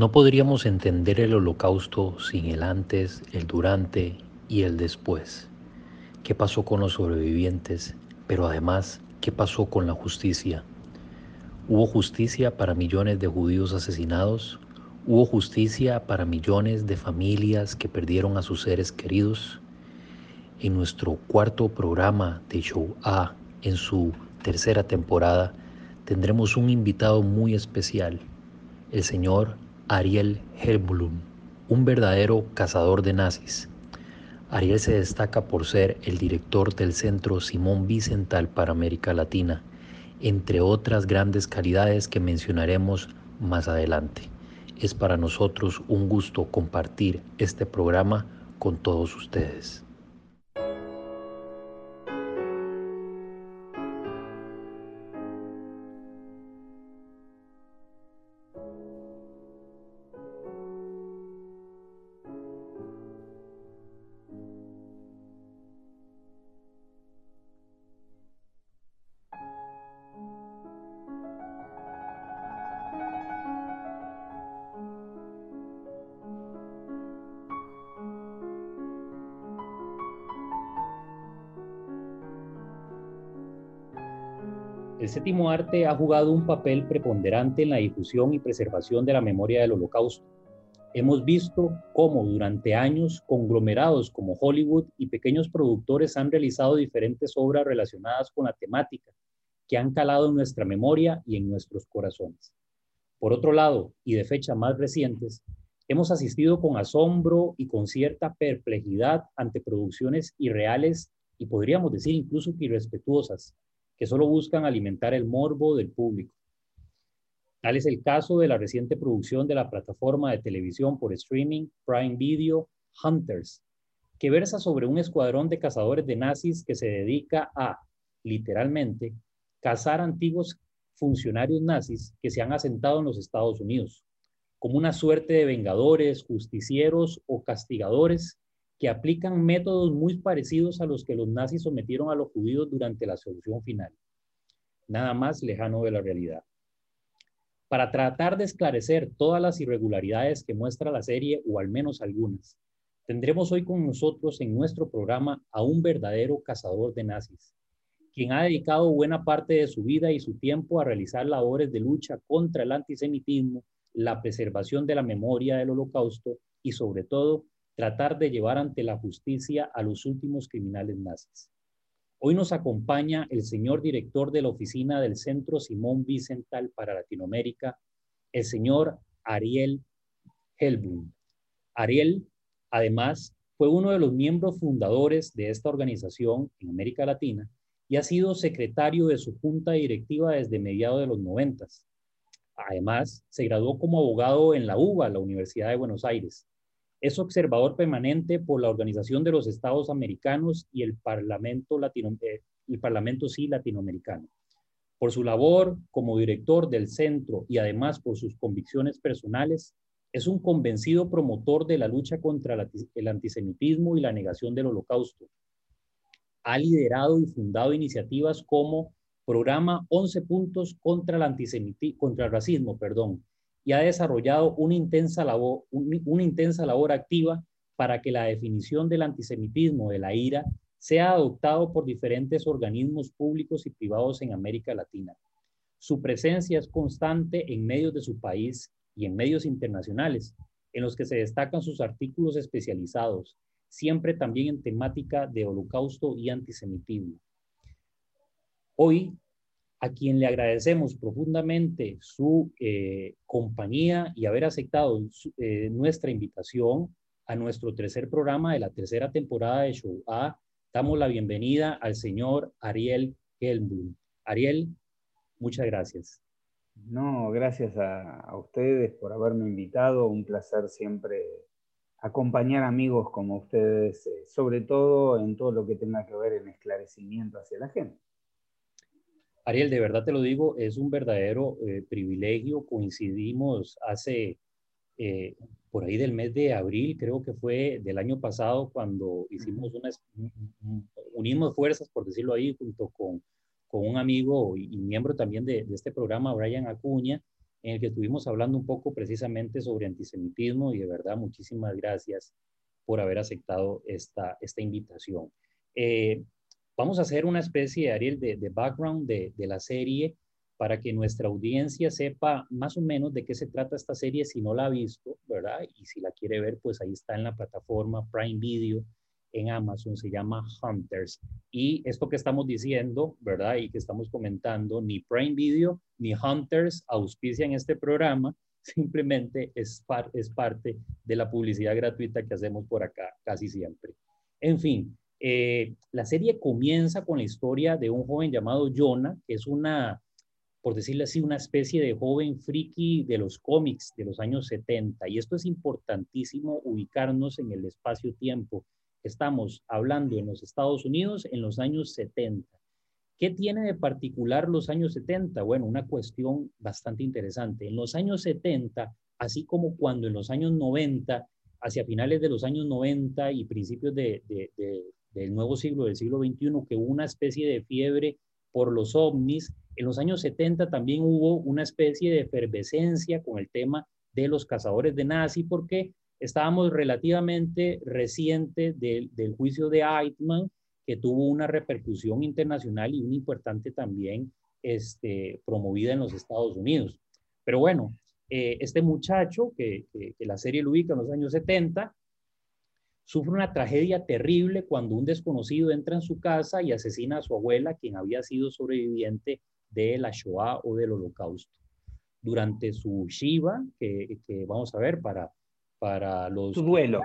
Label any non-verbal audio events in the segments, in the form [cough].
No podríamos entender el holocausto sin el antes, el durante y el después. ¿Qué pasó con los sobrevivientes? Pero además, ¿qué pasó con la justicia? ¿Hubo justicia para millones de judíos asesinados? ¿Hubo justicia para millones de familias que perdieron a sus seres queridos? En nuestro cuarto programa de Show A, en su tercera temporada, tendremos un invitado muy especial, el señor Ariel Helblum, un verdadero cazador de nazis. Ariel se destaca por ser el director del Centro Simón Vicental para América Latina, entre otras grandes calidades que mencionaremos más adelante. Es para nosotros un gusto compartir este programa con todos ustedes. El séptimo arte ha jugado un papel preponderante en la difusión y preservación de la memoria del holocausto. Hemos visto cómo durante años conglomerados como Hollywood y pequeños productores han realizado diferentes obras relacionadas con la temática que han calado en nuestra memoria y en nuestros corazones. Por otro lado, y de fecha más recientes, hemos asistido con asombro y con cierta perplejidad ante producciones irreales y podríamos decir incluso irrespetuosas que solo buscan alimentar el morbo del público. Tal es el caso de la reciente producción de la plataforma de televisión por streaming Prime Video Hunters, que versa sobre un escuadrón de cazadores de nazis que se dedica a, literalmente, cazar antiguos funcionarios nazis que se han asentado en los Estados Unidos, como una suerte de vengadores, justicieros o castigadores que aplican métodos muy parecidos a los que los nazis sometieron a los judíos durante la solución final. Nada más lejano de la realidad. Para tratar de esclarecer todas las irregularidades que muestra la serie, o al menos algunas, tendremos hoy con nosotros en nuestro programa a un verdadero cazador de nazis, quien ha dedicado buena parte de su vida y su tiempo a realizar labores de lucha contra el antisemitismo, la preservación de la memoria del holocausto y sobre todo tratar de llevar ante la justicia a los últimos criminales nazis. Hoy nos acompaña el señor director de la oficina del Centro Simón Vicental para Latinoamérica, el señor Ariel Helbum. Ariel, además, fue uno de los miembros fundadores de esta organización en América Latina y ha sido secretario de su junta directiva desde mediados de los noventas. Además, se graduó como abogado en la UBA, la Universidad de Buenos Aires, es observador permanente por la Organización de los Estados Americanos y el Parlamento, Latino, eh, Parlamento sí latinoamericano. Por su labor como director del centro y además por sus convicciones personales, es un convencido promotor de la lucha contra el antisemitismo y la negación del holocausto. Ha liderado y fundado iniciativas como Programa 11 Puntos contra el, antisemitismo, contra el racismo, perdón, y ha desarrollado una intensa labor, una intensa labor activa para que la definición del antisemitismo, de la ira, sea adoptado por diferentes organismos públicos y privados en América Latina. Su presencia es constante en medios de su país y en medios internacionales, en los que se destacan sus artículos especializados, siempre también en temática de holocausto y antisemitismo. Hoy a quien le agradecemos profundamente su eh, compañía y haber aceptado eh, nuestra invitación a nuestro tercer programa de la tercera temporada de Show A. Damos la bienvenida al señor Ariel Helmblum. Ariel, muchas gracias. No, gracias a, ustedes por haberme invitado. Un placer siempre acompañar amigos como ustedes, eh, sobre todo en todo lo que tenga que ver en esclarecimiento hacia la gente. Ariel, de verdad te lo digo, es un verdadero eh, privilegio. Coincidimos hace, eh, por ahí del mes de abril, creo que fue del año pasado, cuando hicimos unas, unimos fuerzas, por decirlo ahí, junto con, con un amigo y, miembro también de, de, este programa, Brian Acuña, en el que estuvimos hablando un poco precisamente sobre antisemitismo y de verdad muchísimas gracias por haber aceptado esta, esta invitación. Eh, vamos a hacer una especie, Ariel, de, background de, la serie para que nuestra audiencia sepa más o menos de qué se trata esta serie si no la ha visto, ¿verdad? Y si la quiere ver, pues ahí está en la plataforma Prime Video en Amazon, se llama Hunters. Y esto que estamos diciendo, ¿verdad? Y que estamos comentando, ni Prime Video ni Hunters auspician este programa, [laughs] simplemente es, es parte de la publicidad gratuita que hacemos por acá casi siempre. En fin, eh, la serie comienza con la historia de un joven llamado Jonah, que es una, por decirlo así, una especie de joven friki de los cómics de los años 70. Y esto es importantísimo ubicarnos en el espacio-tiempo Estamos hablando en los Estados Unidos en los años 70. ¿Qué tiene de particular los años 70? Bueno, una cuestión bastante interesante. En los años 70, así como cuando en los años 90, hacia finales de los años 90 y principios de, del nuevo siglo, del siglo XXI, que hubo una especie de fiebre por los ovnis, en los años 70 también hubo una especie de efervescencia con el tema de los cazadores de nazi, porque estábamos relativamente reciente del, juicio de Eichmann, que tuvo una repercusión internacional y una importante también este, promovida en los Estados Unidos. Pero bueno, eh, este muchacho, que, la serie lo ubica en los años 70, sufre una tragedia terrible cuando un desconocido entra en su casa y asesina a su abuela, quien había sido sobreviviente de la Shoah o del Holocausto. Durante su Shiva, que, que vamos a ver para para los... Su duelo.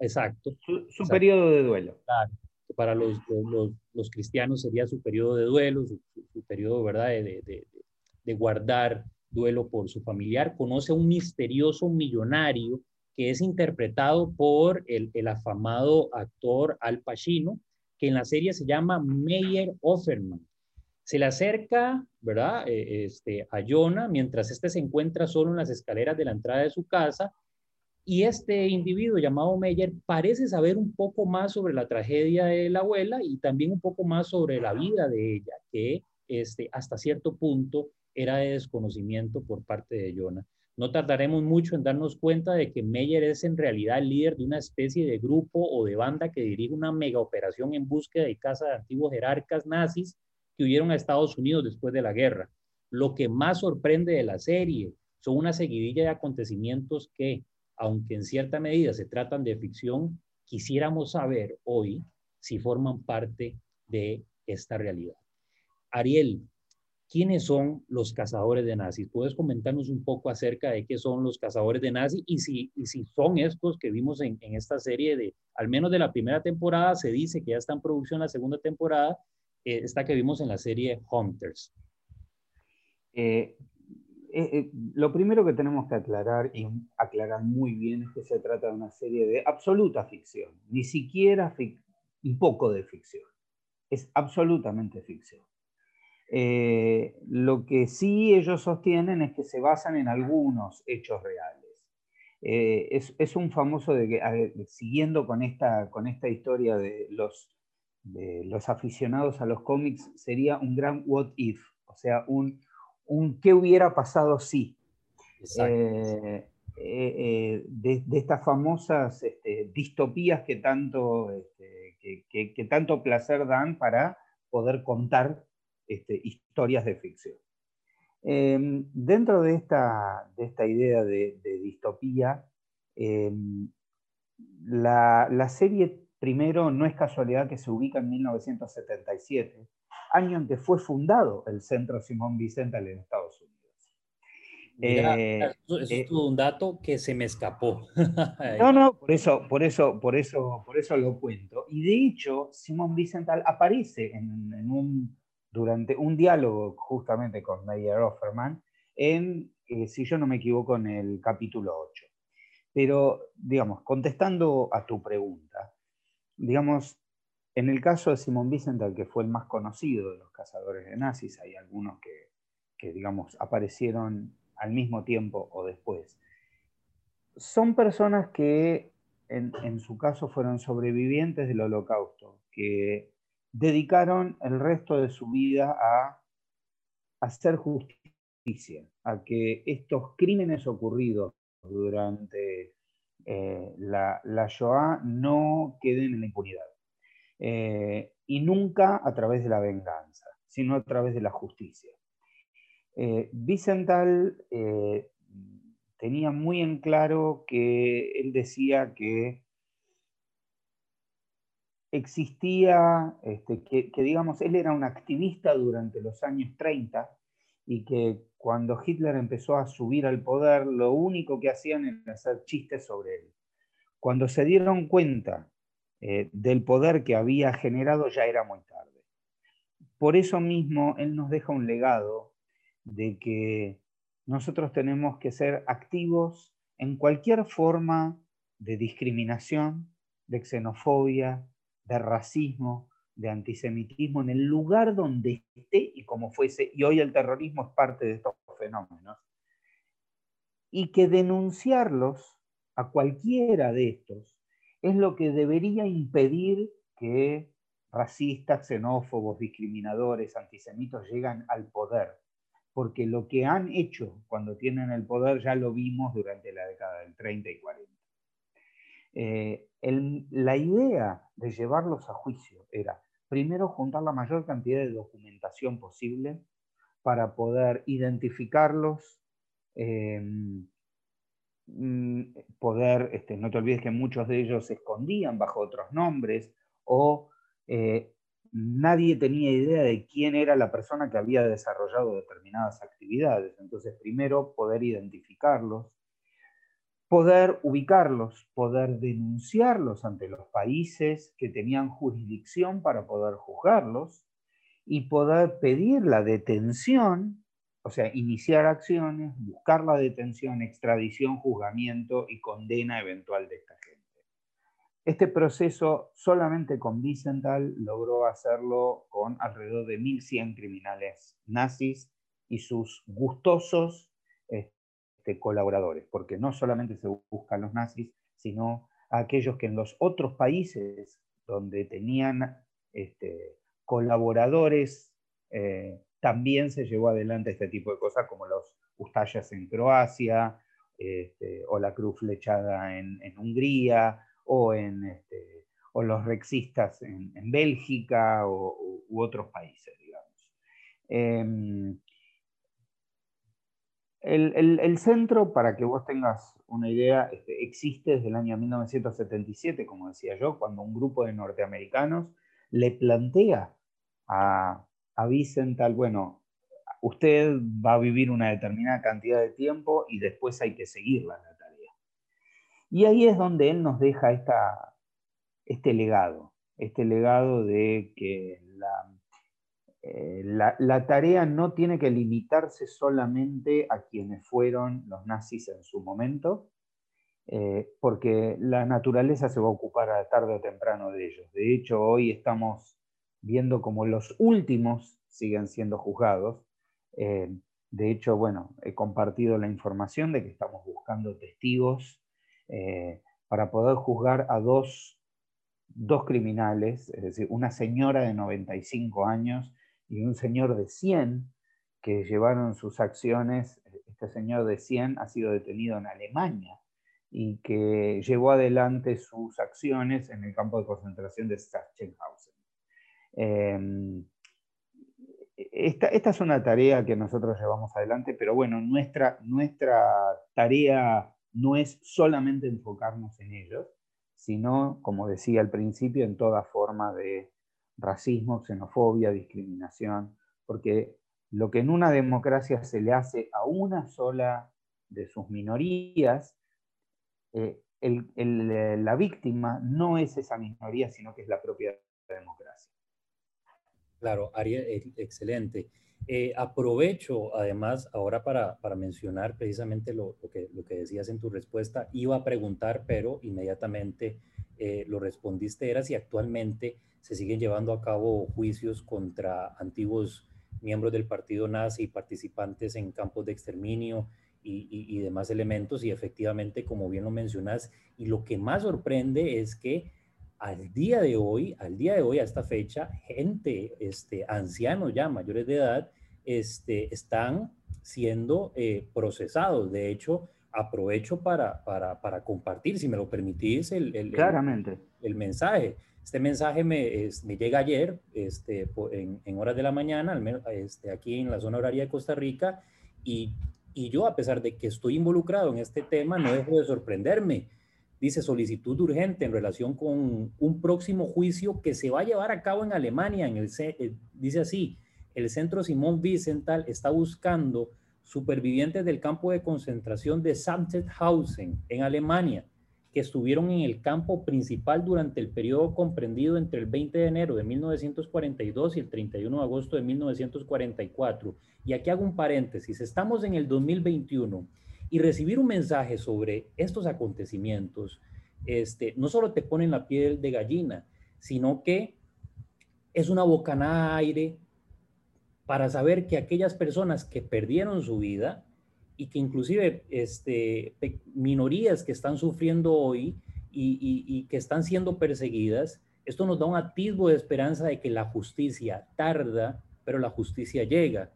Exacto. Su, periodo de duelo. Claro. Para los, los, los, cristianos sería su periodo de duelo, su, periodo, ¿verdad?, de, de, de, guardar duelo por su familiar. Conoce a un misterioso millonario que es interpretado por el, el afamado actor Al Pacino, que en la serie se llama Meyer Offerman. Se le acerca, ¿verdad?, eh, este, a Jonah mientras éste se encuentra solo en las escaleras de la entrada de su casa y este individuo llamado Meyer parece saber un poco más sobre la tragedia de la abuela y también un poco más sobre la vida de ella, que este, hasta cierto punto era de desconocimiento por parte de Jonah. No tardaremos mucho en darnos cuenta de que Meyer es en realidad el líder de una especie de grupo o de banda que dirige una mega operación en búsqueda de casa de antiguos jerarcas nazis que huyeron a Estados Unidos después de la guerra. Lo que más sorprende de la serie son una seguidilla de acontecimientos que, aunque en cierta medida se tratan de ficción, quisiéramos saber hoy si forman parte de esta realidad. Ariel, ¿quiénes son los cazadores de nazis? ¿Puedes comentarnos un poco acerca de qué son los cazadores de nazis y si, si son estos que vimos en, esta serie de, al menos de la primera temporada, se dice que ya está en producción la segunda temporada, eh, esta que vimos en la serie Hunters? Eh, eh, eh, lo primero que tenemos que aclarar, y aclarar muy bien, es que se trata de una serie de absoluta ficción, ni siquiera un poco de ficción, es absolutamente ficción. Eh, lo que sí ellos sostienen es que se basan en algunos hechos reales. es, un famoso, de que, siguiendo con esta, con esta historia de los, de los aficionados a los cómics, sería un gran what if, o sea, un un qué hubiera pasado si. Eh, eh, eh, de, estas famosas este, distopías que tanto, este, que, tanto placer dan para poder contar este, historias de ficción. Em, dentro de esta, de esta idea de, distopía, em, la, la, serie primero no es casualidad que se ubica en 1977, año en que fue fundado el Centro Simón Vicental en Estados Unidos. Eh, eso, es eh, un dato que se me escapó. [laughs] no, no, por eso, por eso, por eso, por eso lo cuento. Y de hecho, Simón Vicental aparece en, un, durante un diálogo justamente con Meyer Offerman en, eh, si yo no me equivoco, en el capítulo 8. Pero, digamos, contestando a tu pregunta, digamos, en el caso de Simon Wiesenthal, que fue el más conocido de los cazadores de nazis, hay algunos que, digamos, aparecieron al mismo tiempo o después. Son personas que en, su caso fueron sobrevivientes del holocausto, que dedicaron el resto de su vida a hacer justicia a que estos crímenes ocurridos durante eh, la, Shoah no queden en la impunidad. Eh, y nunca a través de la venganza, sino a través de la justicia. Eh, Vicental tenía muy en claro que él decía que existía, este, que, digamos, él era un activista durante los años 30 y que cuando Hitler empezó a subir al poder, lo único que hacían era hacer chistes sobre él. Cuando se dieron cuenta eh, del poder que había generado, ya era muy tarde. Por eso mismo, él nos deja un legado de que nosotros tenemos que ser activos en cualquier forma de discriminación, de xenofobia, de racismo, de antisemitismo en el lugar donde esté y como fuese, y hoy el terrorismo es parte de estos fenómenos, y que denunciarlos a cualquiera de estos es lo que debería impedir que racistas, xenófobos, discriminadores, antisemitos lleguen al poder, porque lo que han hecho cuando tienen el poder ya lo vimos durante la década del 30 y 40. Eh, la idea de llevarlos a juicio era, primero, juntar la mayor cantidad de documentación posible para poder identificarlos, em, mm, poder, este, no te olvides que muchos de ellos se escondían bajo otros nombres o eh, nadie tenía idea de quién era la persona que había desarrollado determinadas actividades. Entonces, primero, poder identificarlos, poder ubicarlos, poder denunciarlos ante los países que tenían jurisdicción para poder juzgarlos y poder pedir la detención, o sea, iniciar acciones, buscar la detención, extradición, juzgamiento y condena eventual de esta gente. Este proceso solamente con Wiesenthal logró hacerlo con alrededor de 1.100 criminales nazis y sus gustosos este, colaboradores, porque no solamente se buscan los nazis, sino aquellos que en los otros países donde tenían este, colaboradores, eh, también se llevó adelante este tipo de cosas, como los Ustayas en Croacia, este, o la Cruz Flechada en, Hungría, o, en, o los rexistas en, Bélgica u otros países, digamos. Em, el, centro, para que vos tengas una idea, este, existe desde el año 1977, como decía yo, cuando un grupo de norteamericanos le plantea a, Vicental, bueno, usted va a vivir una determinada cantidad de tiempo y después hay que seguirla la tarea. Y ahí es donde él nos deja este legado, este legado de que la eh, la, tarea no tiene que limitarse solamente a quienes fueron los nazis en su momento, eh, porque la naturaleza se va a ocupar a tarde o temprano de ellos. De hecho, hoy estamos viendo como los últimos siguen siendo juzgados. Eh, de hecho, bueno, he compartido la información de que estamos buscando testigos para poder juzgar a dos, dos criminales, es decir, una señora de 95 años y un señor de 100 que llevaron sus acciones, este señor de 100 ha sido detenido en Alemania y que llevó adelante sus acciones en el campo de concentración de Sachsenhausen. Em, esta, esta, es una tarea que nosotros llevamos adelante, pero bueno, nuestra, nuestra tarea no es solamente enfocarnos en ellos, sino, como decía al principio, en toda forma de racismo, xenofobia, discriminación, porque lo que en una democracia se le hace a una sola de sus minorías, eh, eh, la víctima no es esa minoría, sino que es la propia democracia. Claro, Ariel, eh, excelente. aprovecho además ahora para, mencionar precisamente lo, que, lo que decías en tu respuesta. Iba a preguntar, pero inmediatamente lo respondiste, era si actualmente se siguen llevando a cabo juicios contra antiguos miembros del partido nazi y participantes en campos de exterminio y, demás elementos. Y efectivamente, como bien lo mencionas, y lo que más sorprende es que al día de hoy, al día de hoy, a esta fecha, gente, este, ancianos ya, mayores de edad, este, están siendo eh, procesados. De hecho, aprovecho para, para, para, compartir, si me lo permitís, el, el, Claramente. el, mensaje. Este mensaje me, me llega ayer, este, en, en, horas de la mañana, al menos este, aquí en la zona horaria de Costa Rica, y, y yo, a pesar de que estoy involucrado en este tema, no dejo de sorprenderme dice solicitud urgente en relación con un próximo juicio que se va a llevar a cabo en Alemania. En el, eh, dice así, el centro Simón Wiesenthal está buscando supervivientes del campo de concentración de Sachsenhausen en Alemania que estuvieron en el campo principal durante el periodo comprendido entre el 20 de enero de 1942 y el 31 de agosto de 1944. Y aquí hago un paréntesis, estamos en el 2021 y recibir un mensaje sobre estos acontecimientos, este, no solo te pone en la piel de gallina, sino que es una bocanada aire para saber que aquellas personas que perdieron su vida y que inclusive este, minorías que están sufriendo hoy y, y que están siendo perseguidas, esto nos da un atisbo de esperanza de que la justicia tarda, pero la justicia llega.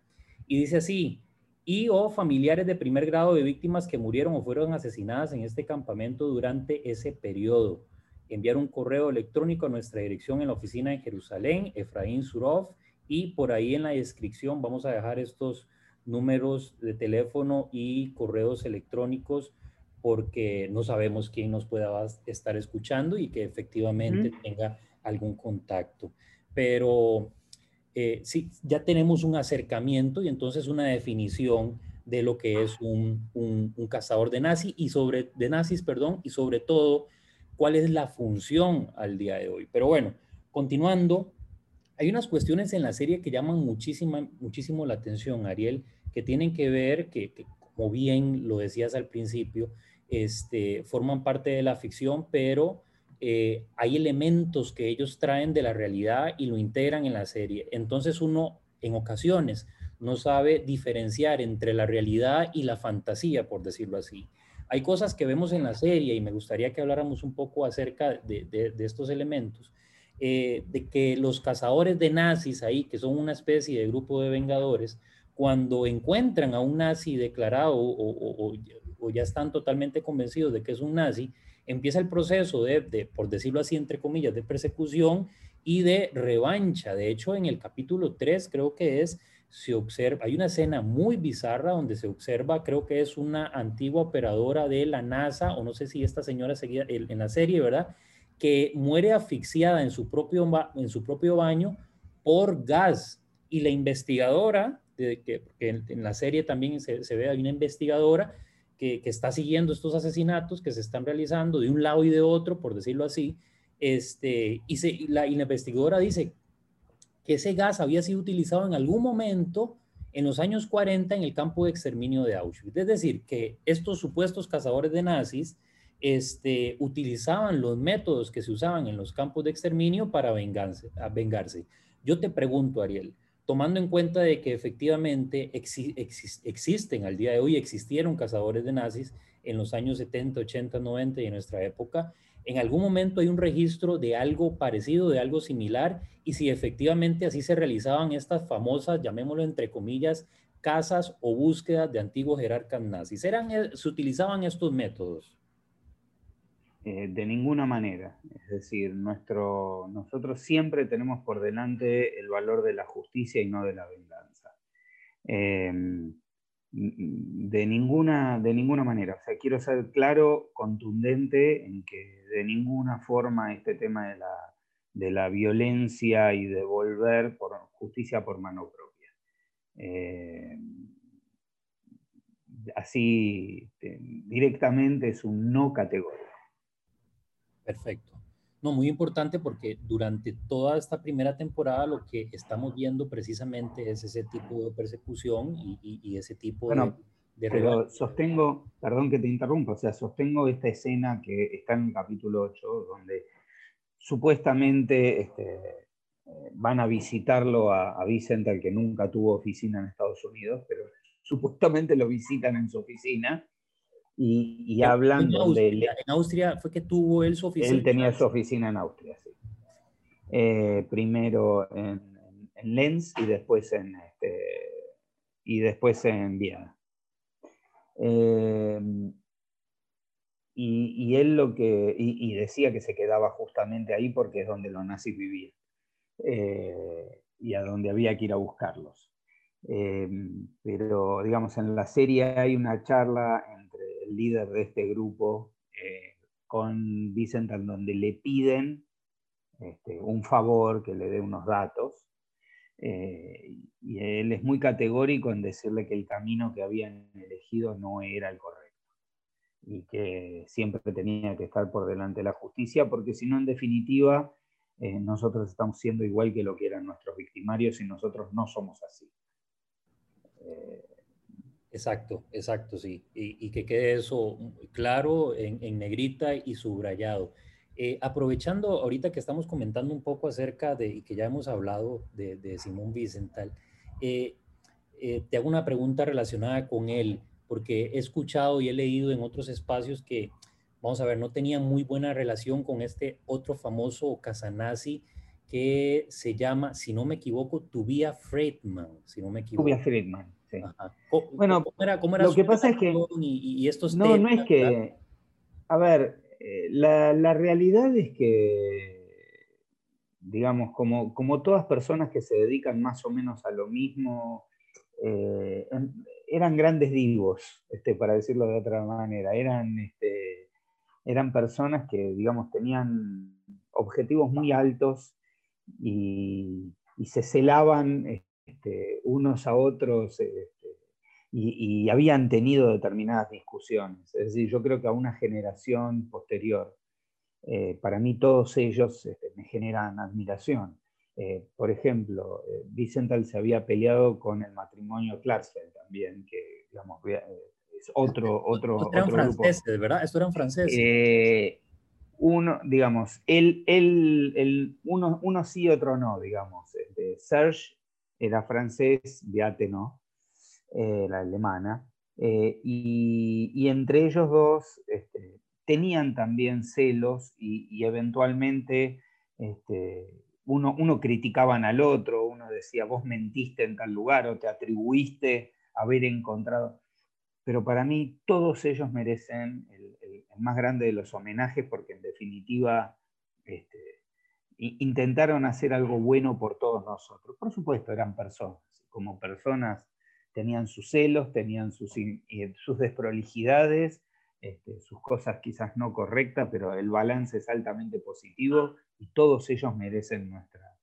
Y dice así, y o familiares de primer grado de víctimas que murieron o fueron asesinadas en este campamento durante ese periodo. Enviar un correo electrónico a nuestra dirección en la oficina de Jerusalén, Efraín Surov, y por ahí en la descripción vamos a dejar estos números de teléfono y correos electrónicos porque no sabemos quién nos pueda estar escuchando y que efectivamente tenga algún contacto. Pero eh, sí, ya tenemos un acercamiento y entonces una definición de lo que es un, cazador de nazis y sobre de nazis, perdón, y sobre todo cuál es la función al día de hoy. Pero bueno, continuando, hay unas cuestiones en la serie que llaman muchísima, muchísimo la atención, Ariel, que tienen que ver, que, que como bien lo decías al principio, este, forman parte de la ficción, pero eh, hay elementos que ellos traen de la realidad y lo integran en la serie. Entonces uno en ocasiones no sabe diferenciar entre la realidad y la fantasía, por decirlo así. Hay cosas que vemos en la serie y me gustaría que habláramos un poco acerca de, estos elementos, eh, de que los cazadores de nazis ahí, que son una especie de grupo de vengadores, cuando encuentran a un nazi declarado o ya están totalmente convencidos de que es un nazi, empieza el proceso de, por decirlo así, entre comillas, de persecución y de revancha. De hecho, en el capítulo 3 creo que es, se observa, hay una escena muy bizarra donde se observa, creo que es una antigua operadora de la NASA, o no sé si esta señora seguía en la serie, ¿verdad? Que muere asfixiada en su propio, en su propio baño por gas. Y la investigadora, de, que, en, la serie también se, se ve, hay una investigadora, que, está siguiendo estos asesinatos que se están realizando de un lado y de otro, por decirlo así, este, y, se, la, investigadora dice que ese gas había sido utilizado en algún momento en los años 40 en el campo de exterminio de Auschwitz. Es decir, que estos supuestos cazadores de nazis este, utilizaban los métodos que se usaban en los campos de exterminio para vengarse. vengarse. Yo te pregunto, Ariel, tomando en cuenta de que efectivamente existen al día de hoy, existieron cazadores de nazis en los años 70, 80, 90 y en nuestra época, en algún momento hay un registro de algo parecido, de algo similar, y si efectivamente así se realizaban estas famosas, llamémoslo entre comillas, casas o búsquedas de antiguos jerarcas nazis. ¿Eran, eh, ¿Se utilizaban estos métodos? Eh, de ninguna manera. Es decir, nuestro, nosotros siempre tenemos por delante el valor de la justicia y no de la venganza. Em, de, ninguna, de ninguna manera. O sea, quiero ser claro, contundente en que de ninguna forma este tema de la, de la violencia y de volver por justicia por mano propia. Em, así este, directamente es un no categórico. Perfecto. No, muy importante porque durante toda esta primera temporada lo que estamos viendo precisamente es ese tipo de persecución y, ese tipo de, de pero sostengo, perdón que te interrumpa, o sea, sostengo esta escena que está en el capítulo 8, donde supuestamente este, eh, van a visitarlo a, a Vicente, al que nunca tuvo oficina en Estados Unidos, pero supuestamente lo visitan en su oficina y, hablando de... En Austria fue que tuvo él su oficina. Él tenía su oficina en Austria, sí. Eh, primero en, en, Lenz y después en, este, y después en Viena. Eh, y, él lo que, y, decía que se quedaba justamente ahí porque es donde los nazis vivían eh, y a donde había que ir a buscarlos. Pero, digamos, en la serie hay una charla líder de este grupo con Vicent, donde le piden este, un favor, que le dé unos datos, eh, y él es muy categórico en decirle que el camino que habían elegido no era el correcto y que siempre tenía que estar por delante de la justicia, porque si no, en definitiva, eh, nosotros estamos siendo igual que lo que eran nuestros victimarios y nosotros no somos así. Eh, exacto, exacto, sí. Y, que quede eso claro en, en negrita y subrayado. Eh, aprovechando ahorita que estamos comentando un poco acerca de, y que ya hemos hablado de, Simón Vicental, eh, eh, te hago una pregunta relacionada con él, porque he escuchado y he leído en otros espacios que, vamos a ver, no tenía muy buena relación con este otro famoso Casanasi que se llama, si no me equivoco, Tubia Friedman, si no me equivoco. Tubia Friedman, sí. Bueno, ¿cómo era, cómo era lo que pasa es que... Y, estos no, no es que... A ver, eh, la, realidad es que, digamos, como, como, todas personas que se dedican más o menos a lo mismo, eh, eran grandes divos, este, para decirlo de otra manera, eran, este, eran personas que, digamos, tenían objetivos muy altos y, se celaban este, unos a otros eh, y, habían tenido determinadas discusiones. Es decir, yo creo que a una generación posterior, eh, para mí todos ellos este, me generan admiración. Eh, por ejemplo, eh, Vicental se había peleado con el matrimonio Klarsfeld también, que digamos, es otro, otro, eran franceses, ¿verdad? Esto eran franceses. uno, digamos, él, él, uno, uno sí, otro no, digamos. Este, Serge era francés, Beate no. Eh, la alemana, eh, y, entre ellos dos este, tenían también celos y, eventualmente este, uno, uno criticaban al otro, uno decía, vos mentiste en tal lugar o te atribuiste haber encontrado. Pero para mí todos ellos merecen el, más grande de los homenajes porque en definitiva este, intentaron hacer algo bueno por todos nosotros. Por supuesto, eran personas. Como personas tenían sus celos, tenían sus, sus desprolijidades, este, sus cosas quizás no correctas, pero el balance es altamente positivo y todos ellos merecen nuestra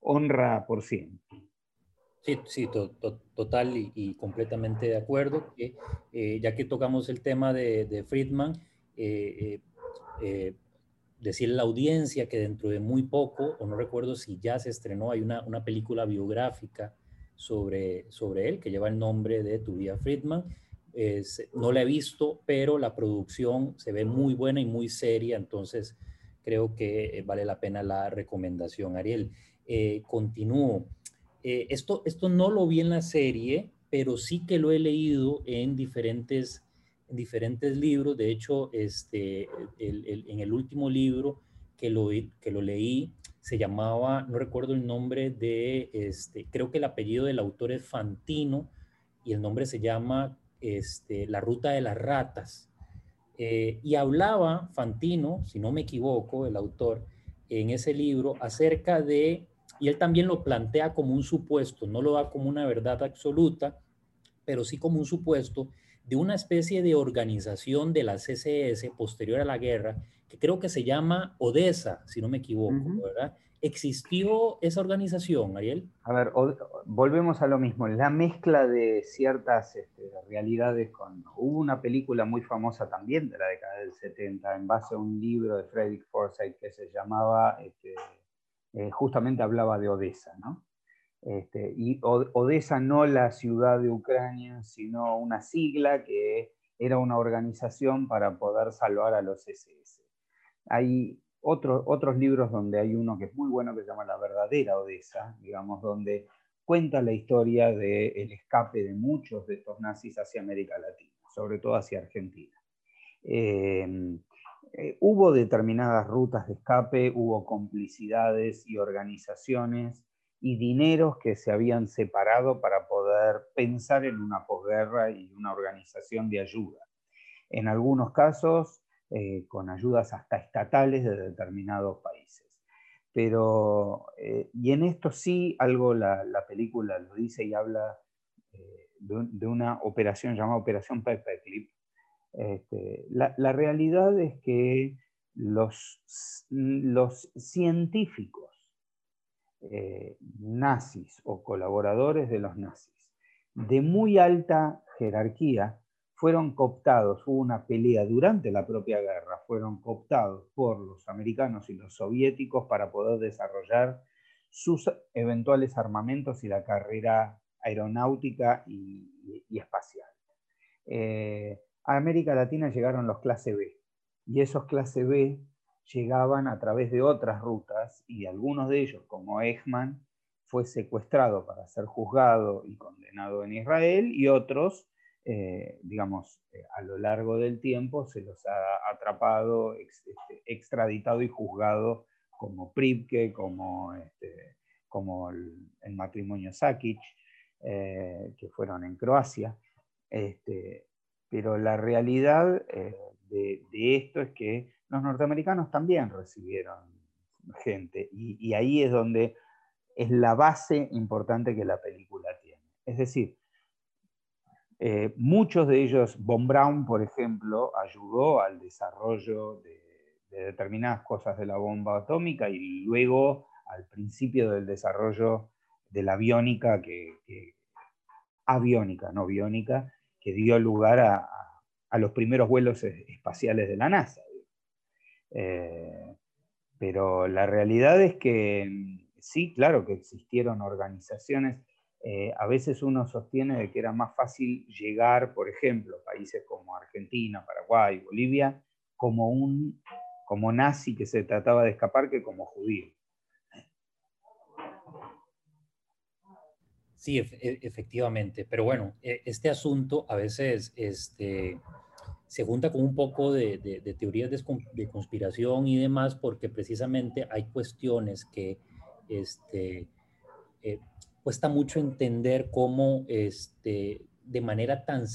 honra por siempre. Sí, sí, total y, completamente de acuerdo. Eh, ya que tocamos el tema de, Friedman, eh, eh, decirle a la audiencia que dentro de muy poco, o no recuerdo si ya se estrenó, hay una, una película biográfica sobre, sobre él, que lleva el nombre de Tuvia Friedman. no la he visto, pero la producción se ve muy buena y muy seria, entonces creo que eh, vale la pena la recomendación. Ariel, eh, continúo. Eh, esto, esto no lo vi en la serie, pero sí que lo he leído en diferentes, en diferentes libros. De hecho, este, en el último libro que lo, que lo leí, se llamaba, no recuerdo el nombre de, este, creo que el apellido del autor es Fantino y el nombre se llama este, La Ruta de las Ratas. Eh, y hablaba Fantino, si no me equivoco, el autor, en ese libro acerca de, y él también lo plantea como un supuesto, no lo da como una verdad absoluta, pero sí como un supuesto de una especie de organización de la CSS posterior a la guerra que creo que se llama Odessa, si no me equivoco, ¿verdad? ¿Existió esa organización, Ariel? A ver, volvemos a lo mismo, la mezcla de ciertas este, realidades con... Hubo una película muy famosa también de la década del 70 en base a un libro de Frederick Forsyth que se llamaba, este, eh, justamente hablaba de Odessa, ¿no? Este, y Odessa no la ciudad de Ucrania, sino una sigla que era una organización para poder salvar a los SS. Hay otros libros donde hay uno que es muy bueno que se llama La verdadera Odessa, digamos, donde cuenta la historia del escape de muchos de estos nazis hacia América Latina, sobre todo hacia Argentina. Em, eh, hubo determinadas rutas de escape, hubo complicidades y organizaciones y dineros que se habían separado para poder pensar en una posguerra y una organización de ayuda. En algunos casos, eh, con ayudas hasta estatales de determinados países. Pero, eh, y en esto sí, algo la, película lo dice y habla eh, de, una operación llamada Operación Paperclip. Este, la, realidad es que los, los científicos nazis o colaboradores de los nazis de muy alta jerarquía fueron cooptados, hubo una pelea durante la propia guerra, fueron cooptados por los americanos y los soviéticos para poder desarrollar sus eventuales armamentos y la carrera aeronáutica y, espacial. Eh, a América Latina llegaron los clase B y esos clase B llegaban a través de otras rutas y algunos de ellos, como Eichmann, fue secuestrado para ser juzgado y condenado en Israel y otros eh, digamos, eh, a lo largo del tiempo se los ha atrapado, este, extraditado y juzgado como Pripke, como, este, como el, matrimonio Sakic, eh, que fueron en Croacia. Este, pero la realidad de, esto es que los norteamericanos también recibieron gente y, ahí es donde es la base importante que la película tiene. Es decir, eh, muchos de ellos, Von Braun, por ejemplo, ayudó al desarrollo de, determinadas cosas de la bomba atómica y luego al principio del desarrollo de la aviónica, que, aviónica, no biónica, que dio lugar a, los primeros vuelos espaciales de la NASA. Eh, pero la realidad es que sí, claro que existieron organizaciones eh, a veces uno sostiene de que era más fácil llegar, por ejemplo, a países como Argentina, Paraguay, Bolivia, como un como nazi que se trataba de escapar que como judío. Sí, e, efectivamente. Pero bueno, e, este asunto a veces este, se junta con un poco de, teorías de, conspiración y demás, porque precisamente hay cuestiones que este, eh, cuesta mucho entender cómo este, de manera tan,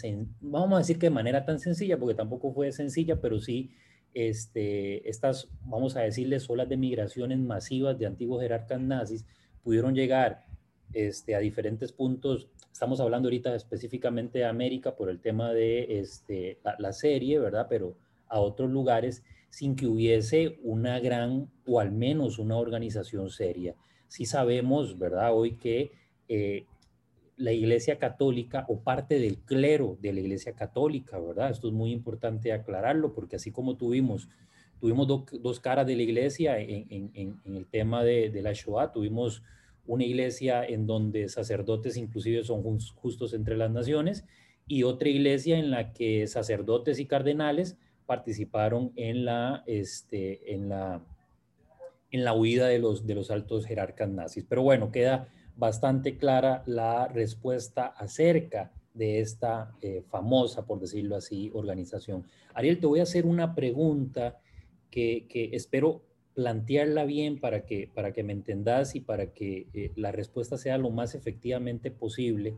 vamos a decir que de manera tan sencilla, porque tampoco fue sencilla, pero sí este, estas, vamos a decirles, olas de migraciones masivas de antiguos jerarcas nazis pudieron llegar este, a diferentes puntos. Estamos hablando ahorita específicamente de América por el tema de este, la serie, ¿verdad? Pero a otros lugares sin que hubiese una gran o al menos una organización seria sí sabemos, ¿verdad? Hoy que eh, la Iglesia Católica o parte del clero de la Iglesia Católica, ¿verdad? Esto es muy importante aclararlo porque así como tuvimos, tuvimos dos caras de la Iglesia en, el tema de, la Shoah, tuvimos una iglesia en donde sacerdotes inclusive son justos entre las naciones y otra iglesia en la que sacerdotes y cardenales participaron en la, este, en la en la huida de los, de los altos jerarcas nazis. Pero bueno, queda bastante clara la respuesta acerca de esta eh, famosa, por decirlo así, organización. Ariel, te voy a hacer una pregunta que, espero plantearla bien para que, para que me entendas y para que eh, la respuesta sea lo más efectivamente posible.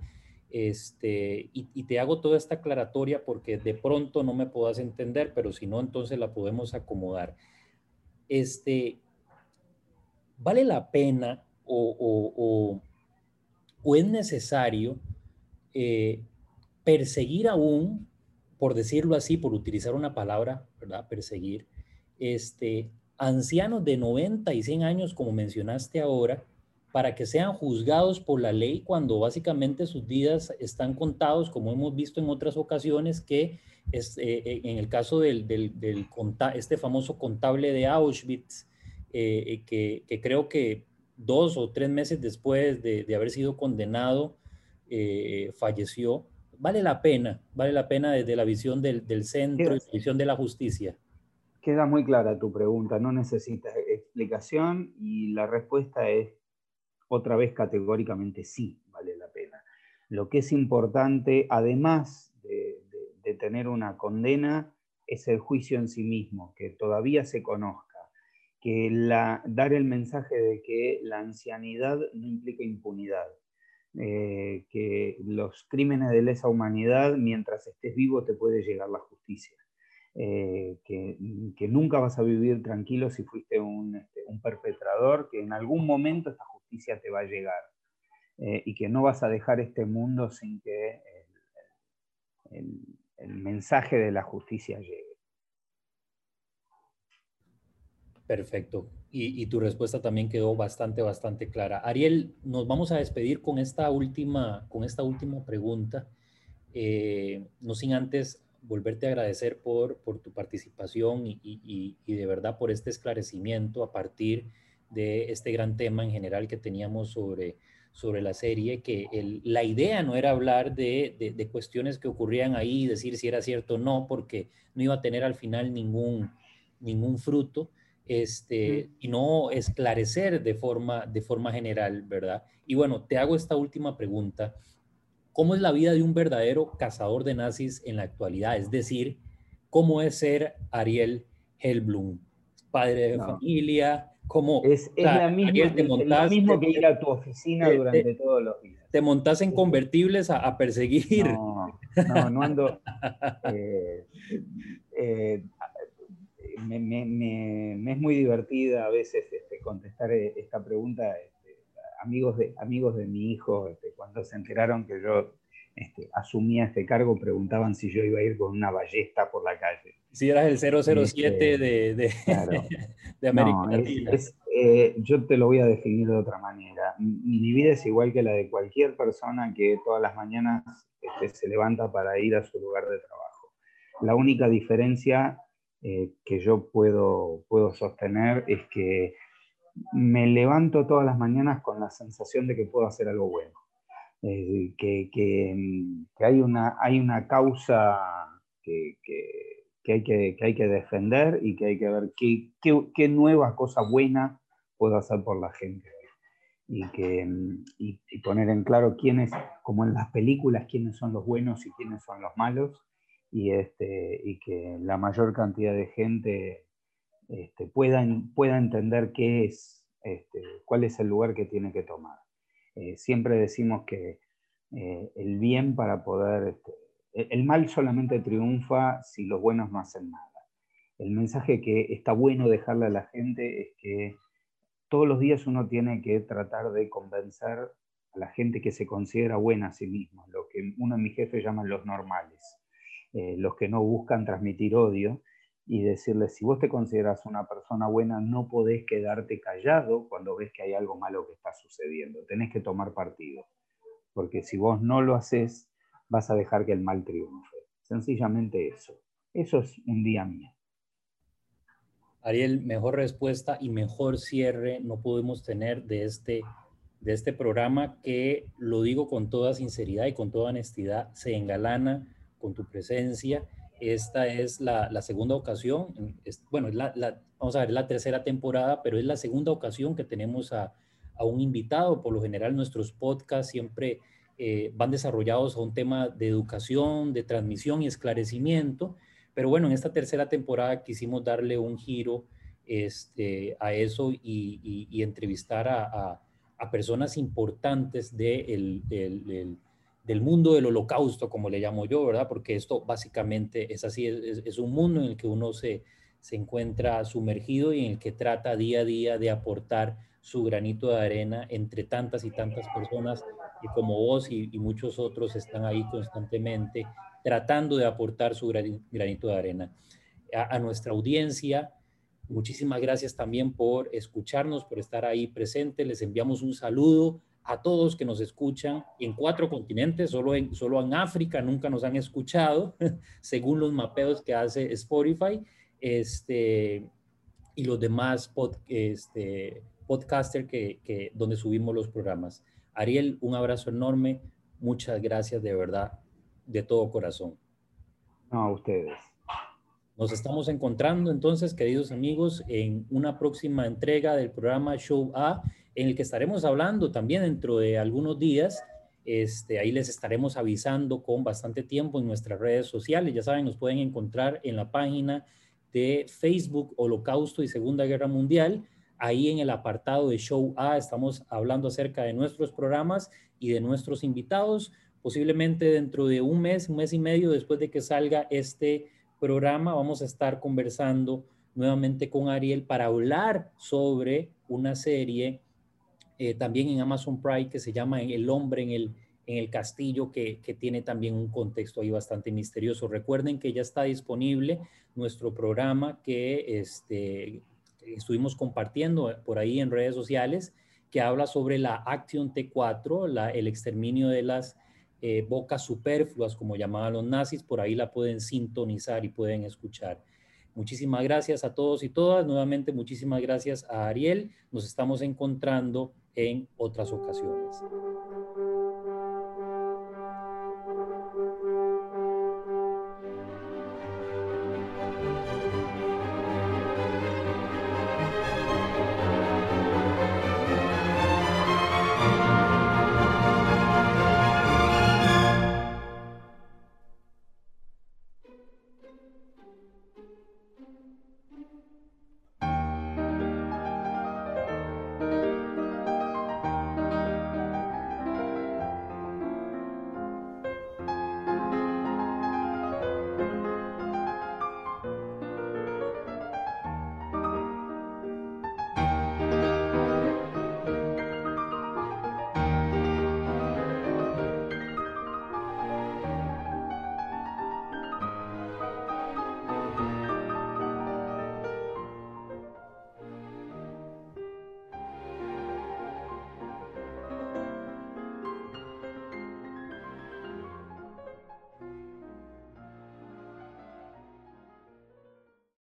Este, y, te hago toda esta aclaratoria porque de pronto no me puedas entender, pero si no, entonces la podemos acomodar. Este, ¿vale la pena o, es necesario eh, perseguir aún, por decirlo así, por utilizar una palabra, ¿verdad? Perseguir, este, ancianos de 90 y 100 años, como mencionaste ahora, para que sean juzgados por la ley cuando básicamente sus vidas están contados, como hemos visto en otras ocasiones, que es, eh, eh, en el caso del, del, del, este famoso contable de Auschwitz, eh, que, creo que dos o tres meses después de, haber sido condenado, eh, falleció. Vale la pena, vale la pena desde la visión del, centro y la visión de la justicia. Queda muy clara tu pregunta, no necesitas explicación y la respuesta es otra vez categóricamente sí, vale la pena. Lo que es importante, además de, tener una condena, es el juicio en sí mismo, que todavía se conozca que dar el mensaje de que la ancianidad no implica impunidad. eh, que los crímenes de lesa humanidad, mientras estés vivo, te puede llegar la justicia. Eh, que, nunca vas a vivir tranquilo si fuiste un, este, un, perpetrador, que en algún momento esta justicia te va a llegar y que no vas a dejar este mundo sin que el, el mensaje de la justicia llegue. Perfecto. Y, tu respuesta también quedó bastante, bastante clara. Ariel, nos vamos a despedir con esta última, con esta última pregunta. Eh, no sin antes volverte a agradecer por, por tu participación y, y, de verdad por este esclarecimiento a partir de este gran tema en general que teníamos sobre, sobre la serie, que el, la idea no era hablar de, de, de, cuestiones que ocurrían ahí, decir si era cierto o no, porque no iba a tener al final ningún, ningún fruto, este, y no esclarecer de forma, de forma general, ¿verdad? Y bueno, te hago esta última pregunta. ¿Cómo es la vida de un verdadero cazador de nazis en la actualidad? Es decir, ¿cómo es ser Ariel Hellblum? Padre de familia, ¿cómo? Es, es la misma, lo mismo que ir a tu oficina durante todos los días. ¿Te montas en convertibles a, perseguir? No, no, no ando... [laughs] Eh, eh, me, es muy divertida a veces este, contestar eh, esta pregunta. Este, amigos, de, amigos de mi hijo, este, cuando se enteraron que yo asumía este cargo, preguntaban si yo iba a ir con una ballesta por la calle. Si eras el 007 de, de, [laughs] de, América Latina. Eh, yo te lo voy a definir de otra manera. Mi vida es igual que la de cualquier persona que todas las mañanas se levanta para ir a su lugar de trabajo. La única diferencia eh, que yo puedo, puedo sostener es que me levanto todas las mañanas con la sensación de que puedo hacer algo bueno, que, que, que, hay, una, hay una causa que, que, hay que, hay que defender y que hay que ver qué, qué, nueva cosa buena puedo hacer por la gente. Y, que, y, y poner en claro quiénes, como en las películas, quiénes son los buenos y quiénes son los malos, y, este, y que la mayor cantidad de gente este, pueda, entender qué es, este, cuál es el lugar que tiene que tomar. Eh, siempre decimos que eh, el bien para poder, este, e, el mal solamente triunfa si los buenos no hacen nada. El mensaje que está bueno dejarle a la gente es que todos los días uno tiene que tratar de convencer a la gente que se considera buena a sí mismo, lo que uno de mis jefes llaman los normales. Eh, los que no buscan transmitir odio, y decirles, si vos te consideras una persona buena, no podés quedarte callado cuando ves que hay algo malo que está sucediendo, tenés que tomar partido, porque si vos no lo haces, vas a dejar que el mal triunfe. Sencillamente eso. Eso es un día mío. Ariel, mejor respuesta y mejor cierre no podemos tener de este, de este programa que, lo digo con toda sinceridad y con toda honestidad, se engalana con tu presencia. Esta es la, segunda ocasión, bueno, la, vamos a ver, la tercera temporada, pero es la segunda ocasión que tenemos a, un invitado. Por lo general, nuestros podcasts siempre eh, van desarrollados a un tema de educación, de transmisión y esclarecimiento. Pero bueno, en esta tercera temporada quisimos darle un giro este, a eso y, entrevistar a, personas importantes de del del mundo del holocausto, como le llamo yo, ¿verdad? Porque esto básicamente es así, es, un mundo en el que uno se, se encuentra sumergido y en el que trata día a día de aportar su granito de arena entre tantas y tantas personas y como vos y, muchos otros están ahí constantemente tratando de aportar su granito de arena. A, a, nuestra audiencia, muchísimas gracias también por escucharnos, por estar ahí presente. Les enviamos un saludo a todos que nos escuchan en cuatro continentes, solo en, solo en África nunca nos han escuchado, [laughs] según los mapeos que hace Spotify, este, y los demás pod, este, podcaster que, que, donde subimos los programas. Ariel, un abrazo enorme, muchas gracias de verdad, de todo corazón. No, a ustedes. Nos estamos encontrando entonces, queridos amigos, en una próxima entrega del programa Show A en el que estaremos hablando también dentro de algunos días. Este, ahí les estaremos avisando con bastante tiempo en nuestras redes sociales. Ya saben, nos pueden encontrar en la página de Facebook Holocausto y Segunda Guerra Mundial. Ahí en el apartado de Show A estamos hablando acerca de nuestros programas y de nuestros invitados. Posiblemente dentro de un mes, un mes y medio después de que salga este programa, vamos a estar conversando nuevamente con Ariel para hablar sobre una serie eh, también en Amazon Prime que se llama El hombre en el, en el castillo, que, que, tiene también un contexto ahí bastante misterioso. Recuerden que ya está disponible nuestro programa que este, estuvimos compartiendo por ahí en redes sociales, que habla sobre la Action T4, la, el exterminio de las eh, bocas superfluas, como llamaban los nazis, por ahí la pueden sintonizar y pueden escuchar. Muchísimas gracias a todos y todas. Nuevamente, muchísimas gracias a Ariel. Nos estamos encontrando en otras ocasiones.